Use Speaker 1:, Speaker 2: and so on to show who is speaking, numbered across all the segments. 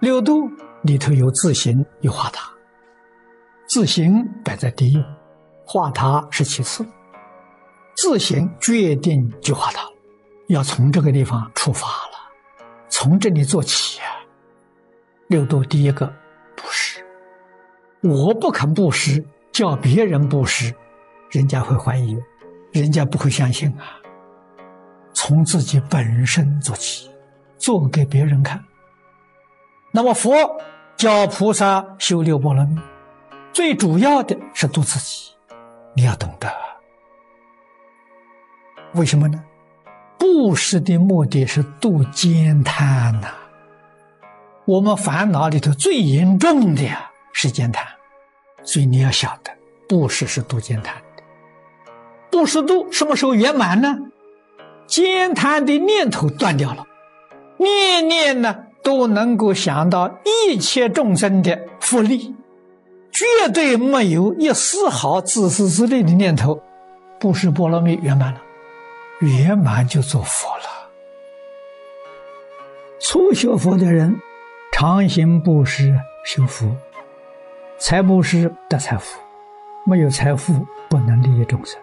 Speaker 1: 六度里头有自行，有化塔，自行摆在第一，化塔是其次，自行决定就化他，要从这个地方出发了，从这里做起啊。六度第一个布施，我不肯布施，叫别人布施，人家会怀疑，人家不会相信啊。从自己本身做起，做给别人看。那么佛教菩萨修六波罗蜜，最主要的是度自己，你要懂得。为什么呢？布施的目的是度奸贪呐。我们烦恼里头最严重的呀是奸贪，所以你要晓得，布施是度奸贪的。布施度什么时候圆满呢？奸贪的念头断掉了，念念呢？都能够想到一切众生的福利，绝对没有一丝毫自私自利的念头，不是波罗蜜圆满了，圆满就做佛了。初学佛的人，常行布施修福，财布施得财富，没有财富不能利益众生，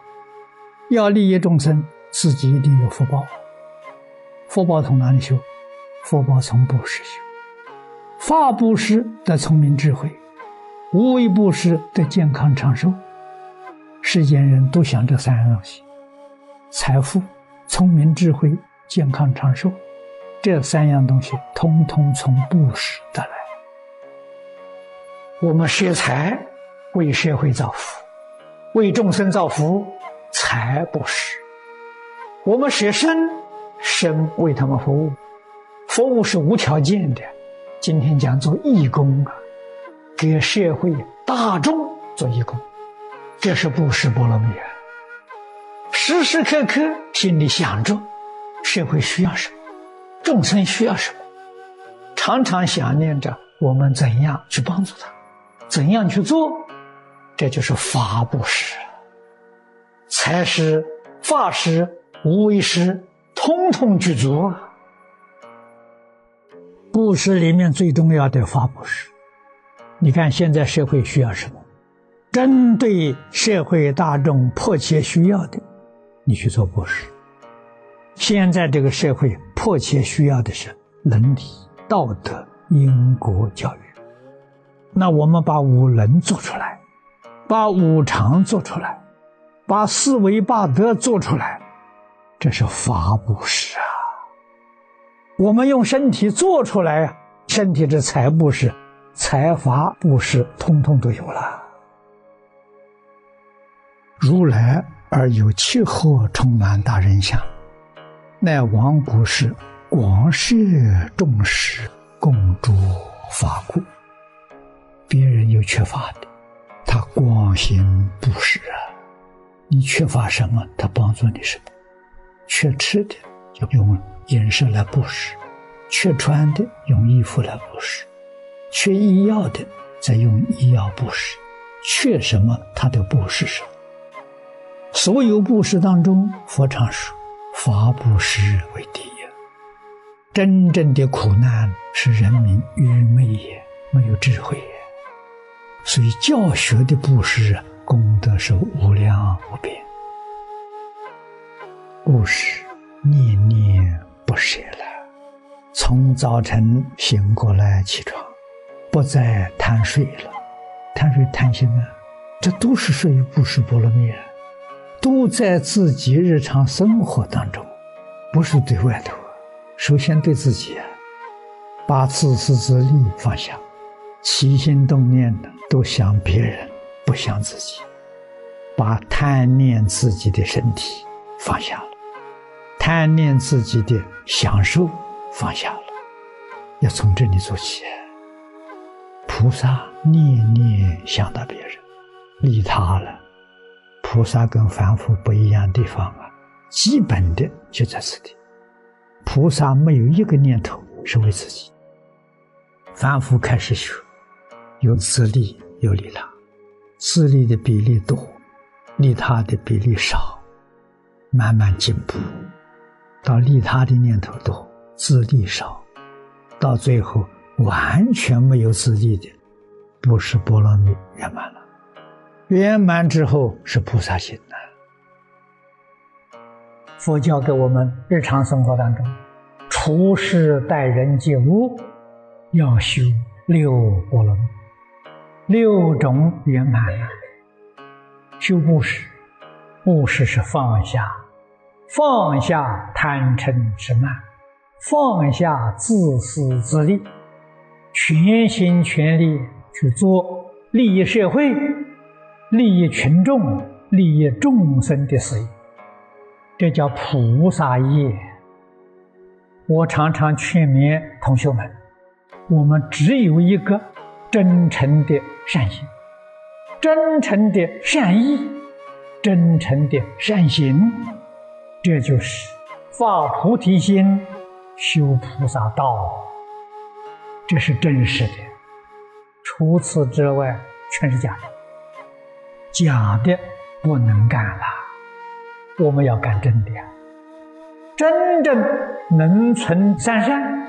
Speaker 1: 要利益众生，自己一定有福报，福报从哪里修？福报从布施修，法布施得聪明智慧，无为布施得健康长寿。世间人都想这三样东西：财富、聪明智慧、健康长寿。这三样东西通通从布施得来。我们舍财为社会造福，为众生造福，财布施；我们舍身，身为他们服务。服务是无条件的，今天讲做义工啊，给社会大众做义工，这是布施波罗蜜啊。时时刻刻心里想着社会需要什么，众生需要什么，常常想念着我们怎样去帮助他，怎样去做，这就是法布施。财施、法施、无为师，通通具足啊。布施里面最重要的法布施，你看现在社会需要什么？针对社会大众迫切需要的，你去做布施。现在这个社会迫切需要的是伦理、道德、因果教育。那我们把五伦做出来，把五常做出来，把四维八德做出来，这是法布施啊。我们用身体做出来呀，身体的财布施、财法布施，通通都有了。如来而有气候充满大人相，乃王古时广设众施，共诸法故。别人有缺乏的，他广行布施啊。你缺乏什么，他帮助你什么。缺吃的，就用。饮食来布施，缺穿的用衣服来布施，缺医药的再用医药布施，缺什么他都布施什么。所有布施当中，佛常说法布施为第一。真正的苦难是人民愚昧也，没有智慧也。所以教学的布施功德是无量无边。故事念念。不舍了，从早晨醒过来起床，不再贪睡了，贪睡贪心啊，这都是属于不施波罗蜜，都在自己日常生活当中，不是对外头，首先对自己啊，把自私自利放下，起心动念的都想别人，不想自己，把贪念自己的身体放下。贪念自己的享受放下了，要从这里做起。菩萨念念想到别人，利他了。菩萨跟凡夫不一样的地方啊，基本的就在此地。菩萨没有一个念头是为自己。凡夫开始学，有自利有利他，自利的比例多，利他的比例少，慢慢进步。到利他的念头多，自利少，到最后完全没有自利的，不是波罗蜜圆满了。圆满之后是菩萨心呐。佛教给我们日常生活当中，处事待人接物，要修六波罗蜜，六种圆满啊。修布施，布施是放下，放下贪嗔痴慢，放下自私自利，全心全力去做利益社会、利益群众、利益众生的事业。这叫菩萨业。我常常劝勉同学们：我们只有一个真诚的善心、真诚的善意、真诚的善行，这就是发菩提心、修菩萨道。这是真实的，除此之外全是假的。假的不能干了。我们要干真的！真正能存三善、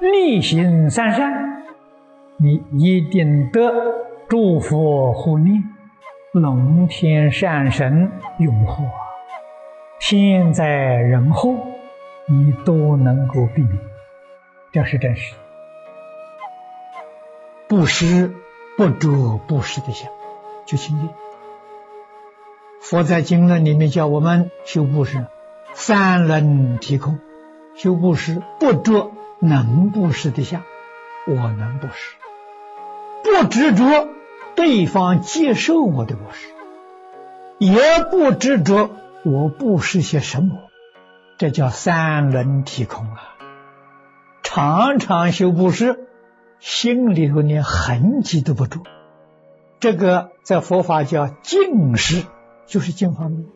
Speaker 1: 力行三善，你一定得诸佛护念、龙天善神拥护啊！天灾人祸，你都能够避免，这是真实。布施不着布施的相，就清净。佛在经论里面叫我们修布施，三轮体空，修布施不着能布施的相，我能布施，不执着对方接受我的布施，也不执着我布施些什么，这叫三轮体空啊！常常修布施，心里头连痕迹都不住，这个在佛法叫净施。就是净方面。